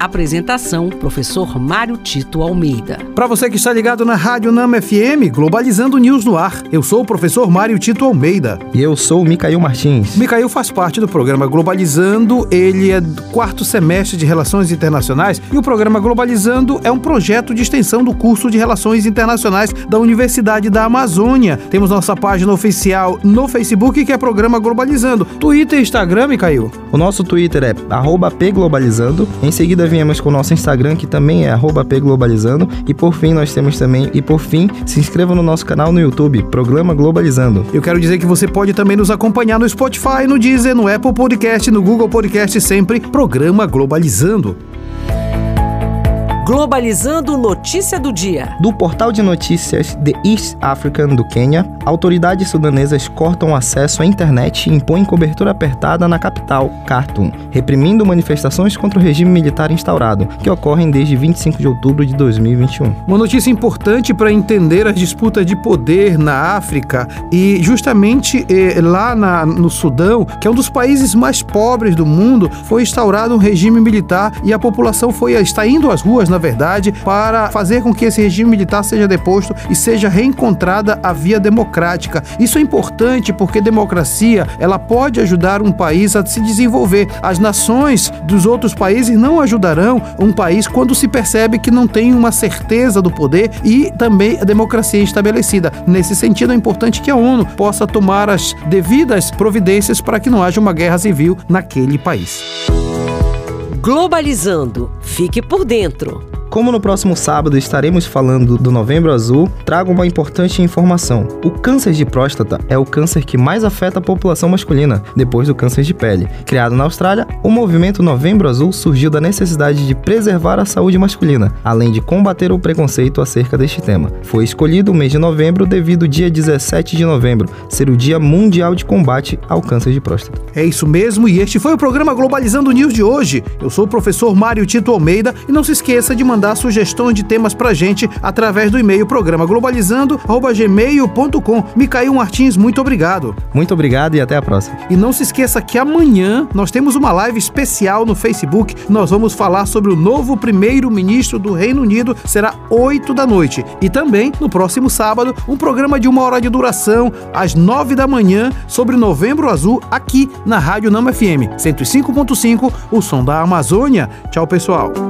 Apresentação: Professor Mário Tito Almeida. Para você que está ligado na Rádio Nama FM, Globalizando News no ar. Eu sou o professor Mário Tito Almeida. E eu sou o Micael Martins. Micael faz parte do programa Globalizando, ele é do quarto semestre de Relações Internacionais e o programa Globalizando é um projeto de extensão do curso de Relações Internacionais da Universidade da Amazônia. Temos nossa página oficial no Facebook que é programa Globalizando. Twitter e Instagram, Micael? O nosso Twitter é pglobalizando. Em seguida viemos com o nosso Instagram, que também é pglobalizando. E por fim, nós temos também. E por fim, se inscreva no nosso canal no YouTube, Programa Globalizando. Eu quero dizer que você pode também nos acompanhar no Spotify, no Deezer, no Apple Podcast, no Google Podcast, sempre Programa Globalizando. Globalizando notícia do dia. Do portal de notícias The East African do Quênia, autoridades sudanesas cortam acesso à internet e impõem cobertura apertada na capital, Khartoum, reprimindo manifestações contra o regime militar instaurado, que ocorrem desde 25 de outubro de 2021. Uma notícia importante para entender as disputas de poder na África e justamente eh, lá na, no Sudão, que é um dos países mais pobres do mundo, foi instaurado um regime militar e a população foi está indo às ruas na verdade, para fazer com que esse regime militar seja deposto e seja reencontrada a via democrática. Isso é importante porque democracia, ela pode ajudar um país a se desenvolver. As nações dos outros países não ajudarão um país quando se percebe que não tem uma certeza do poder e também a democracia estabelecida. Nesse sentido, é importante que a ONU possa tomar as devidas providências para que não haja uma guerra civil naquele país. Globalizando. Fique por dentro. Como no próximo sábado estaremos falando do Novembro Azul, trago uma importante informação. O câncer de próstata é o câncer que mais afeta a população masculina, depois do câncer de pele. Criado na Austrália, o movimento Novembro Azul surgiu da necessidade de preservar a saúde masculina, além de combater o preconceito acerca deste tema. Foi escolhido o mês de novembro devido ao dia 17 de novembro ser o Dia Mundial de Combate ao Câncer de Próstata. É isso mesmo, e este foi o programa Globalizando News de hoje. Eu sou o professor Mário Tito Almeida e não se esqueça de mandar mandar sugestões de temas pra gente através do e-mail programa globalizando@gmail.com. Micael Martins, muito obrigado. Muito obrigado e até a próxima. E não se esqueça que amanhã nós temos uma live especial no Facebook. Nós vamos falar sobre o novo primeiro-ministro do Reino Unido. Será 8 da noite. E também, no próximo sábado, um programa de uma hora de duração, às 9 da manhã, sobre Novembro Azul, aqui na Rádio Nama FM 105.5, o som da Amazônia. Tchau, pessoal.